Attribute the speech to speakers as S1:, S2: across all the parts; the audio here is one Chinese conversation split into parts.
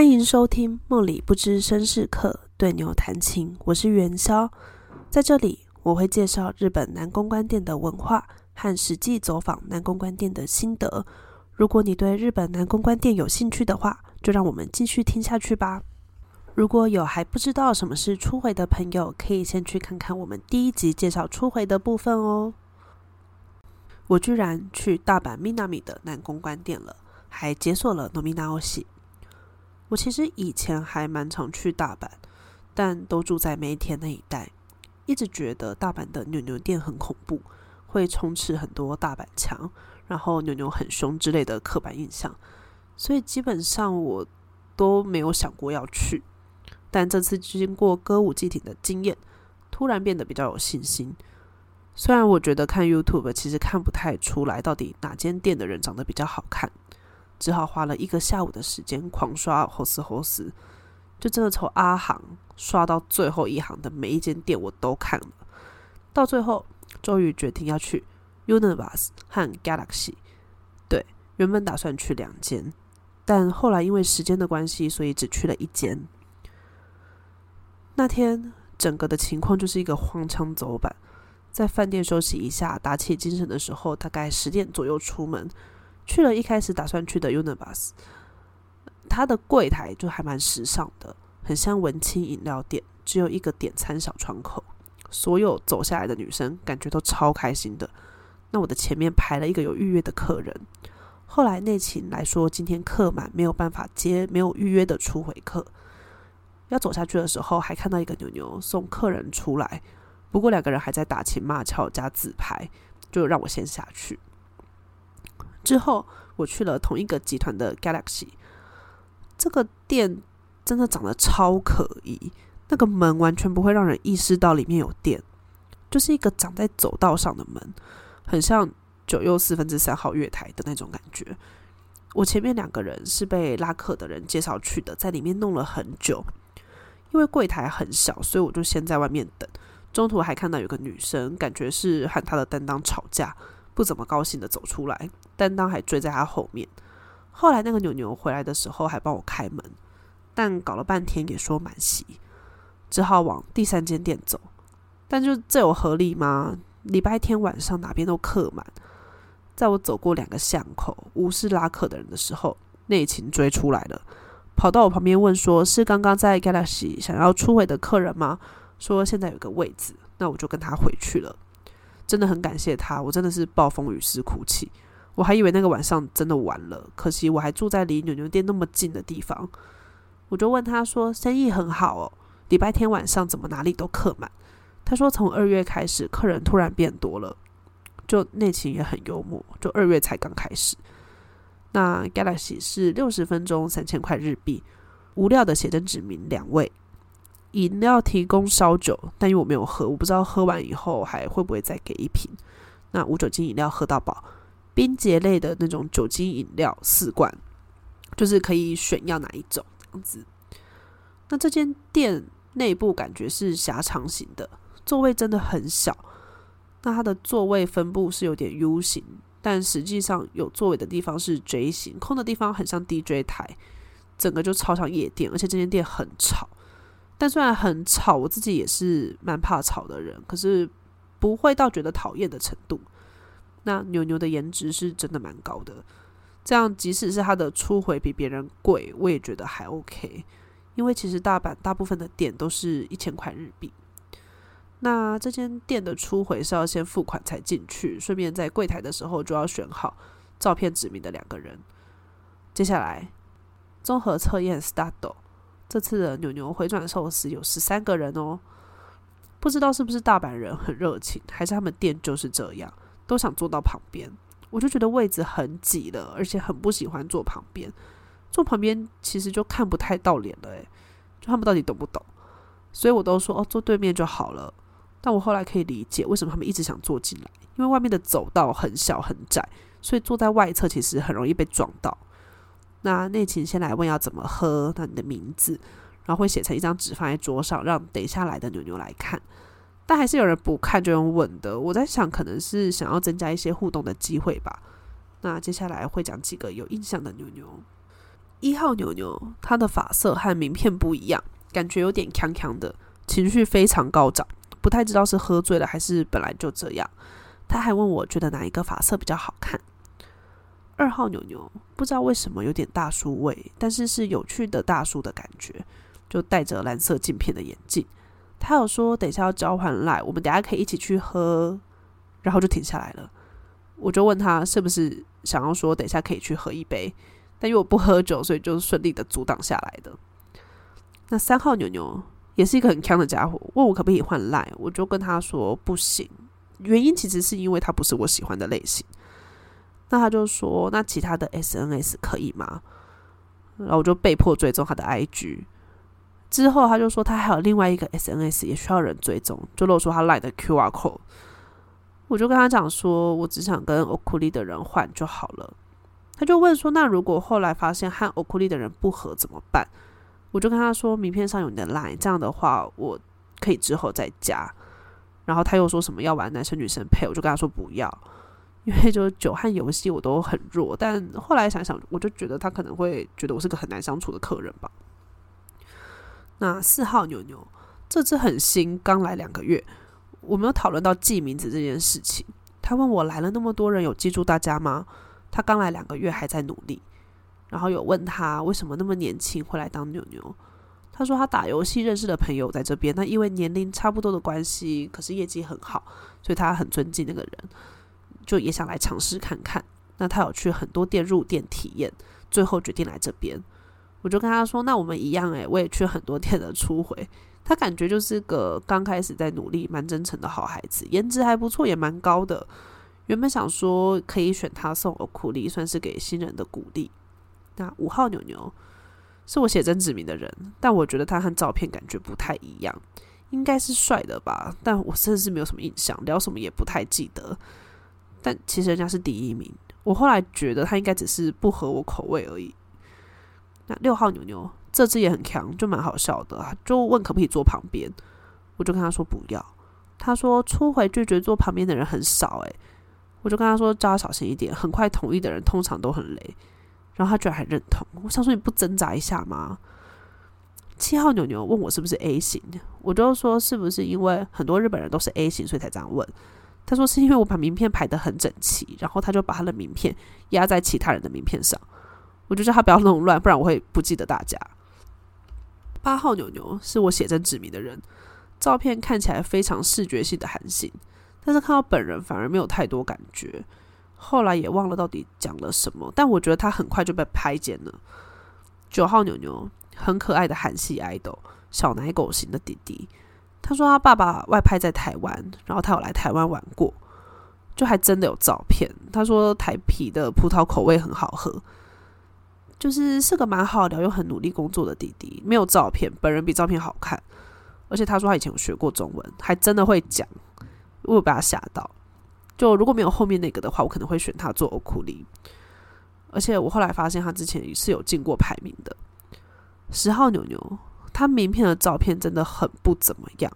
S1: 欢迎收听《梦里不知身是客》，对牛弹琴。我是元宵，在这里我会介绍日本南公关店的文化和实际走访南公关店的心得。如果你对日本南公关店有兴趣的话，就让我们继续听下去吧。如果有还不知道什么是初回的朋友，可以先去看看我们第一集介绍初回的部分哦。我居然去大阪 Minami 的南公关店了，还解锁了 nomina osi。我其实以前还蛮常去大阪，但都住在梅田那一带，一直觉得大阪的牛牛店很恐怖，会充斥很多大阪墙，然后牛牛很凶之类的刻板印象，所以基本上我都没有想过要去。但这次经过歌舞伎町的经验，突然变得比较有信心。虽然我觉得看 YouTube 其实看不太出来到底哪间店的人长得比较好看，只好花了一个下午的时间狂刷猴斯猴斯，就真的从阿行刷到最后一行的每一间店我都看了，到最后终于决定要去 Universe 和 Galaxy。对，原本打算去两间，但后来因为时间的关系，所以只去了一间。那天整个的情况就是一个荒腔走板。在饭店休息一下，打起精神的时候，大概十点左右出门，去了一开始打算去的 Universe。它的柜台就还蛮时尚的，很像文青饮料店，只有一个点餐小窗口。所有走下来的女生感觉都超开心的。那我的前面排了一个有预约的客人，后来内勤来说今天客满，没有办法接没有预约的初回客。要走下去的时候，还看到一个牛牛送客人出来。不过两个人还在打情骂俏加自拍，就让我先下去。之后我去了同一个集团的 Galaxy，这个店真的长得超可疑，那个门完全不会让人意识到里面有店，就是一个长在走道上的门，很像九又四分之三号月台的那种感觉。我前面两个人是被拉客的人介绍去的，在里面弄了很久，因为柜台很小，所以我就先在外面等。中途还看到有个女生，感觉是和她的担当吵架，不怎么高兴的走出来，担当还追在他后面。后来那个牛牛回来的时候还帮我开门，但搞了半天也说满席，只好往第三间店走。但就这有合理吗？礼拜天晚上哪边都客满。在我走过两个巷口，无视拉客的人的时候，内勤追出来了，跑到我旁边问说：“是刚刚在 Galaxy 想要出位的客人吗？”说现在有个位置，那我就跟他回去了。真的很感谢他，我真的是暴风雨时哭泣。我还以为那个晚上真的完了，可惜我还住在离牛牛店那么近的地方。我就问他说：“生意很好哦，礼拜天晚上怎么哪里都客满？”他说：“从二月开始，客人突然变多了。”就内情也很幽默，就二月才刚开始。那 Galaxy 是六十分钟三千块日币，无料的写真指明两位。饮料提供烧酒，但因为我没有喝，我不知道喝完以后还会不会再给一瓶。那无酒精饮料喝到饱，冰结类的那种酒精饮料四罐，就是可以选要哪一种样子。那这间店内部感觉是狭长型的，座位真的很小。那它的座位分布是有点 U 型，但实际上有座位的地方是 J 型，空的地方很像 DJ 台，整个就超像夜店，而且这间店很吵。但虽然很吵，我自己也是蛮怕吵的人，可是不会到觉得讨厌的程度。那牛牛的颜值是真的蛮高的，这样即使是他的初回比别人贵，我也觉得还 OK。因为其实大阪大部分的店都是一千块日币，那这间店的初回是要先付款才进去，顺便在柜台的时候就要选好照片指明的两个人。接下来综合测验 start。这次的牛牛回转寿司有十三个人哦，不知道是不是大阪人很热情，还是他们店就是这样，都想坐到旁边。我就觉得位置很挤了，而且很不喜欢坐旁边。坐旁边其实就看不太到脸了，诶，就他们到底懂不懂？所以我都说哦，坐对面就好了。但我后来可以理解为什么他们一直想坐进来，因为外面的走道很小很窄，所以坐在外侧其实很容易被撞到。那内勤先来问要怎么喝，那你的名字，然后会写成一张纸放在桌上，让等下来的牛牛来看。但还是有人不看就用问的，我在想可能是想要增加一些互动的机会吧。那接下来会讲几个有印象的牛牛。一号牛牛，他的发色和名片不一样，感觉有点强强的，情绪非常高涨，不太知道是喝醉了还是本来就这样。他还问我觉得哪一个发色比较好看。二号牛牛不知道为什么有点大叔味，但是是有趣的大叔的感觉，就戴着蓝色镜片的眼镜。他有说等一下要交换来，我们等下可以一起去喝，然后就停下来了。我就问他是不是想要说等一下可以去喝一杯，但因为我不喝酒，所以就顺利的阻挡下来的。那三号牛牛也是一个很强的家伙，问我可不可以换赖，我就跟他说不行，原因其实是因为他不是我喜欢的类型。那他就说那其他的 SNS 可以吗？然后我就被迫追踪他的 IG。之后他就说他还有另外一个 SNS 也需要人追踪，就露出他赖的 QR code。我就跟他讲说，我只想跟欧库利的人换就好了。他就问说，那如果后来发现和欧库利的人不合怎么办？我就跟他说，名片上有你的 Line，这样的话我可以之后再加。然后他又说什么要玩男生女生配，我就跟他说不要，因为就酒和游戏我都很弱。但后来想想，我就觉得他可能会觉得我是个很难相处的客人吧。那四号牛牛这只很新，刚来两个月。我们有讨论到记名字这件事情。他问我来了那么多人，有记住大家吗？他刚来两个月，还在努力。然后有问他为什么那么年轻会来当牛牛。他说他打游戏认识的朋友在这边，那因为年龄差不多的关系，可是业绩很好，所以他很尊敬那个人，就也想来尝试看看。那他有去很多店入店体验，最后决定来这边。我就跟他说：“那我们一样诶，我也去很多店的初回。他感觉就是个刚开始在努力、蛮真诚的好孩子，颜值还不错，也蛮高的。原本想说可以选他送我苦力，算是给新人的鼓励。那五号牛牛是我写真指名的人，但我觉得他和照片感觉不太一样，应该是帅的吧？但我真的是没有什么印象，聊什么也不太记得。但其实人家是第一名，我后来觉得他应该只是不合我口味而已。”那六号牛牛这只也很强，就蛮好笑的，就问可不可以坐旁边，我就跟他说不要。他说初回拒绝坐旁边的人很少，诶，我就跟他说叫他小心一点，很快同意的人通常都很雷。然后他居然还认同，我想说你不挣扎一下吗？七号牛牛问我是不是 A 型，我就说是不是因为很多日本人都是 A 型，所以才这样问。他说是因为我把名片排得很整齐，然后他就把他的名片压在其他人的名片上。我就叫他不要弄乱，不然我会不记得大家。八号牛牛是我写真指名的人，照片看起来非常视觉性的韩信，但是看到本人反而没有太多感觉。后来也忘了到底讲了什么，但我觉得他很快就被拍见了。九号牛牛很可爱的韩系爱豆，小奶狗型的弟弟。他说他爸爸外派在台湾，然后他有来台湾玩过，就还真的有照片。他说台啤的葡萄口味很好喝。就是是个蛮好聊又很努力工作的弟弟，没有照片，本人比照片好看，而且他说他以前有学过中文，还真的会讲，我有被他吓到。就如果没有后面那个的话，我可能会选他做欧库里。而且我后来发现他之前是有进过排名的。十号牛牛，他名片的照片真的很不怎么样，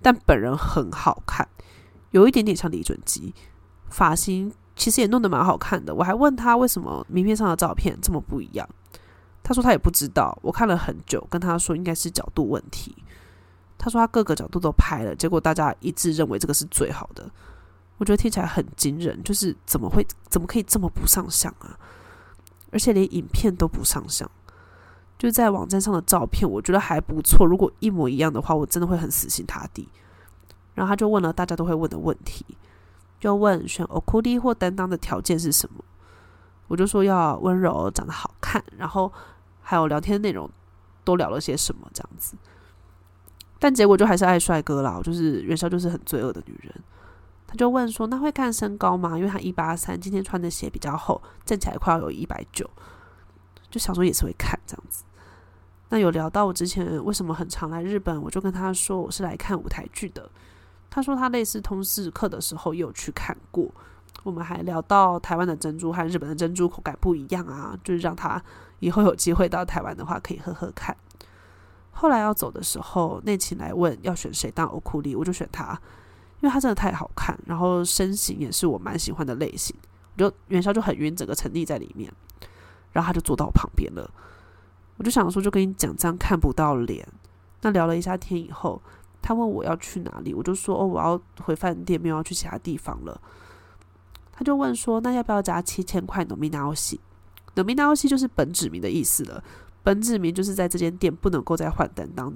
S1: 但本人很好看，有一点点像李准基，发型。其实也弄得蛮好看的，我还问他为什么名片上的照片这么不一样，他说他也不知道。我看了很久，跟他说应该是角度问题。他说他各个角度都拍了，结果大家一致认为这个是最好的。我觉得听起来很惊人，就是怎么会怎么可以这么不上相啊？而且连影片都不上相，就在网站上的照片，我觉得还不错。如果一模一样的话，我真的会很死心塌地。然后他就问了大家都会问的问题。就问选欧库利或担当的条件是什么？我就说要温柔、长得好看，然后还有聊天内容都聊了些什么这样子。但结果就还是爱帅哥啦，就是元宵就是很罪恶的女人。他就问说：“那会看身高吗？因为他一八三，今天穿的鞋比较厚，站起来快要有一百九。”就想说也是会看这样子。那有聊到我之前为什么很常来日本，我就跟他说我是来看舞台剧的。他说他类似通识课的时候有去看过，我们还聊到台湾的珍珠和日本的珍珠口感不一样啊，就是让他以后有机会到台湾的话可以喝喝看。后来要走的时候，内勤来问要选谁当欧库利，我就选他，因为他真的太好看，然后身形也是我蛮喜欢的类型，我就元宵就很晕，整个沉溺在里面。然后他就坐到我旁边了。我就想说，就跟你讲，这样看不到脸。那聊了一下天以后，他问我要去哪里，我就说哦，我要回饭店，没有要去其他地方了。他就问说，那要不要加七千块 nominal no 就是本指名的意思了。本指名就是在这间店不能够再换担当，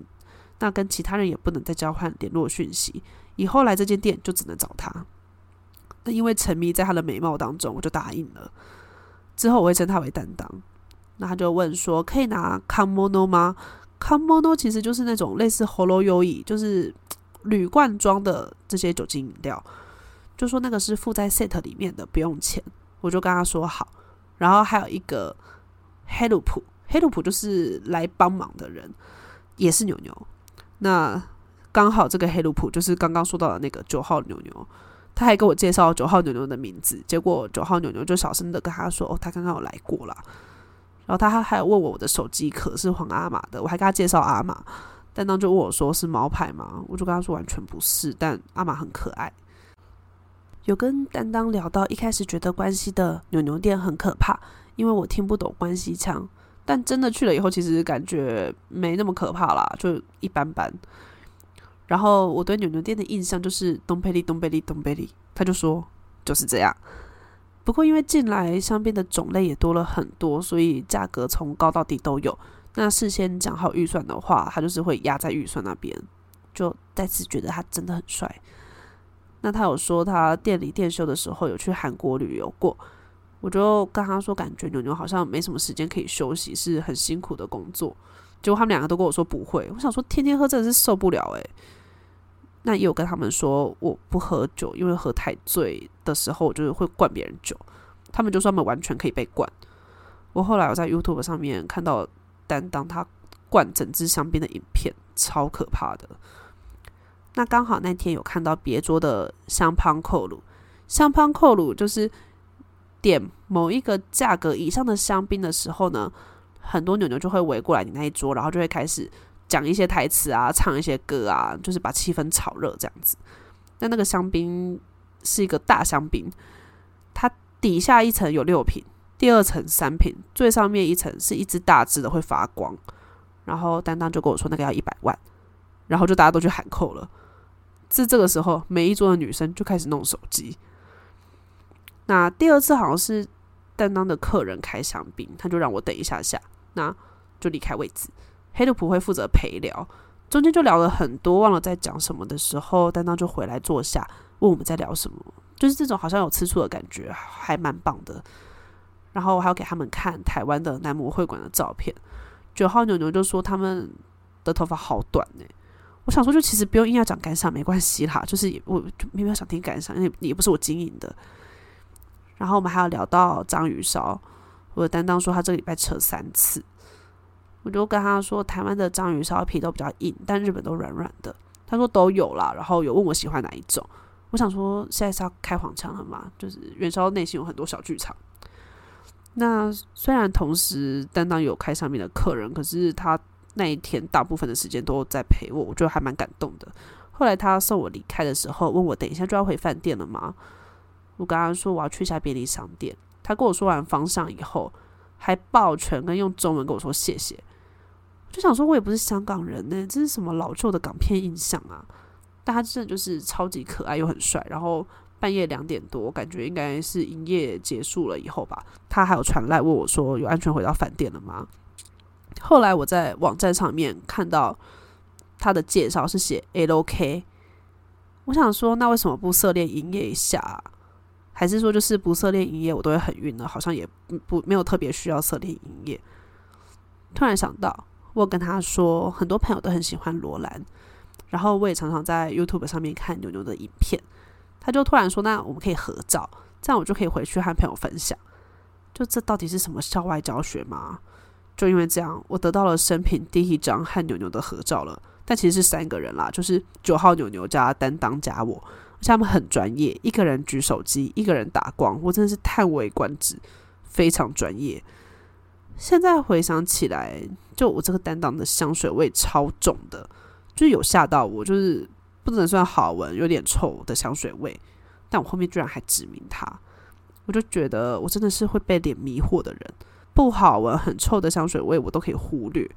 S1: 那跟其他人也不能再交换联络讯息。以后来这间店就只能找他。那因为沉迷在他的美貌当中，我就答应了。之后我会称他为担当。那他就问说：“可以拿 Kamono 吗？Kamono 其实就是那种类似 Holo Yoi，就是铝罐装的这些酒精饮料。就说那个是附在 set 里面的，不用钱。我就跟他说好。然后还有一个黑鲁普，黑鲁普就是来帮忙的人，也是牛牛。那刚好这个黑鲁普就是刚刚说到的那个九号牛牛。他还跟我介绍九号牛牛的名字，结果九号牛牛就小声的跟他说：“哦，他刚刚有来过啦。”然后他还有问我我的手机壳是黄阿玛的，我还跟他介绍阿玛，担当就问我说是猫牌吗？我就跟他说完全不是，但阿玛很可爱。有跟担当聊到一开始觉得关西的牛牛店很可怕，因为我听不懂关西腔，但真的去了以后，其实感觉没那么可怕啦，就一般般。然后我对牛牛店的印象就是东贝利东贝利东贝利，他就说就是这样。不过，因为进来香槟的种类也多了很多，所以价格从高到低都有。那事先讲好预算的话，他就是会压在预算那边。就再次觉得他真的很帅。那他有说他店里店休的时候有去韩国旅游过，我就跟他说，感觉牛牛好像没什么时间可以休息，是很辛苦的工作。结果他们两个都跟我说不会。我想说，天天喝真的是受不了诶。那也有跟他们说我不喝酒，因为喝太醉的时候，我就是会灌别人酒。他们就说他们完全可以被灌。我后来我在 YouTube 上面看到担当他灌整支香槟的影片，超可怕的。那刚好那天有看到别桌的香槟扣鲁，香槟扣鲁就是点某一个价格以上的香槟的时候呢，很多牛牛就会围过来你那一桌，然后就会开始。讲一些台词啊，唱一些歌啊，就是把气氛炒热这样子。那那个香槟是一个大香槟，它底下一层有六瓶，第二层三瓶，最上面一层是一只大只的会发光。然后担当就跟我说那个要一百万，然后就大家都去喊扣了。是这个时候，每一桌的女生就开始弄手机。那第二次好像是担当的客人开香槟，他就让我等一下下，那就离开位置。黑鲁普会负责陪聊，中间就聊了很多，忘了在讲什么的时候，担当就回来坐下，问我们在聊什么，就是这种好像有吃醋的感觉，还蛮棒的。然后我还要给他们看台湾的男模会馆的照片。九号牛牛就说他们的头发好短呢，我想说就其实不用硬要讲感想，没关系啦，就是也我就没有想听感想，因为也不是我经营的。然后我们还要聊到章鱼烧，我的担当说他这个礼拜吃了三次。我就跟他说，台湾的章鱼烧皮都比较硬，但日本都软软的。他说都有啦，然后有问我喜欢哪一种。我想说，现在是要开黄腔了嘛？就是元宵内心有很多小剧场。那虽然同时担当有开上面的客人，可是他那一天大部分的时间都在陪我，我觉得还蛮感动的。后来他送我离开的时候，问我等一下就要回饭店了吗？我跟他说我要去一下便利商店。他跟我说完方向以后，还抱拳跟用中文跟我说谢谢。就想说，我也不是香港人呢，这是什么老旧的港片印象啊？但他真的就是超级可爱又很帅。然后半夜两点多，感觉应该是营业结束了以后吧，他还有传来问我说，有安全回到饭店了吗？后来我在网站上面看到他的介绍是写 LOK，我想说，那为什么不涉恋营业一下？还是说就是不涉恋营业，我都会很晕呢？好像也不没有特别需要涉恋营业。突然想到。我跟他说，很多朋友都很喜欢罗兰，然后我也常常在 YouTube 上面看牛牛的影片。他就突然说：“那我们可以合照，这样我就可以回去和朋友分享。”就这到底是什么校外教学吗？就因为这样，我得到了生平第一张和牛牛的合照了。但其实是三个人啦，就是九号牛牛加担当加我，而且他们很专业，一个人举手机，一个人打光，我真的是叹为观止，非常专业。现在回想起来，就我这个担当的香水味超重的，就有吓到我，就是不能算好闻，有点臭的香水味。但我后面居然还指明他，我就觉得我真的是会被脸迷惑的人。不好闻、很臭的香水味，我都可以忽略，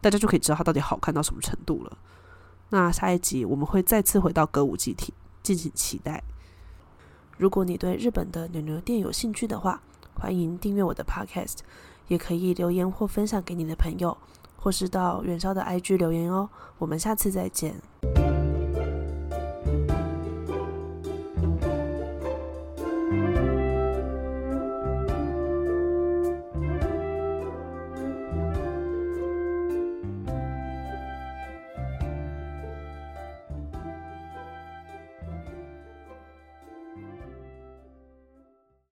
S1: 大家就可以知道它到底好看到什么程度了。那下一集我们会再次回到歌舞伎町，敬请期待。如果你对日本的牛牛店有兴趣的话，欢迎订阅我的 Podcast，也可以留言或分享给你的朋友，或是到元宵的 IG 留言哦。我们下次再见。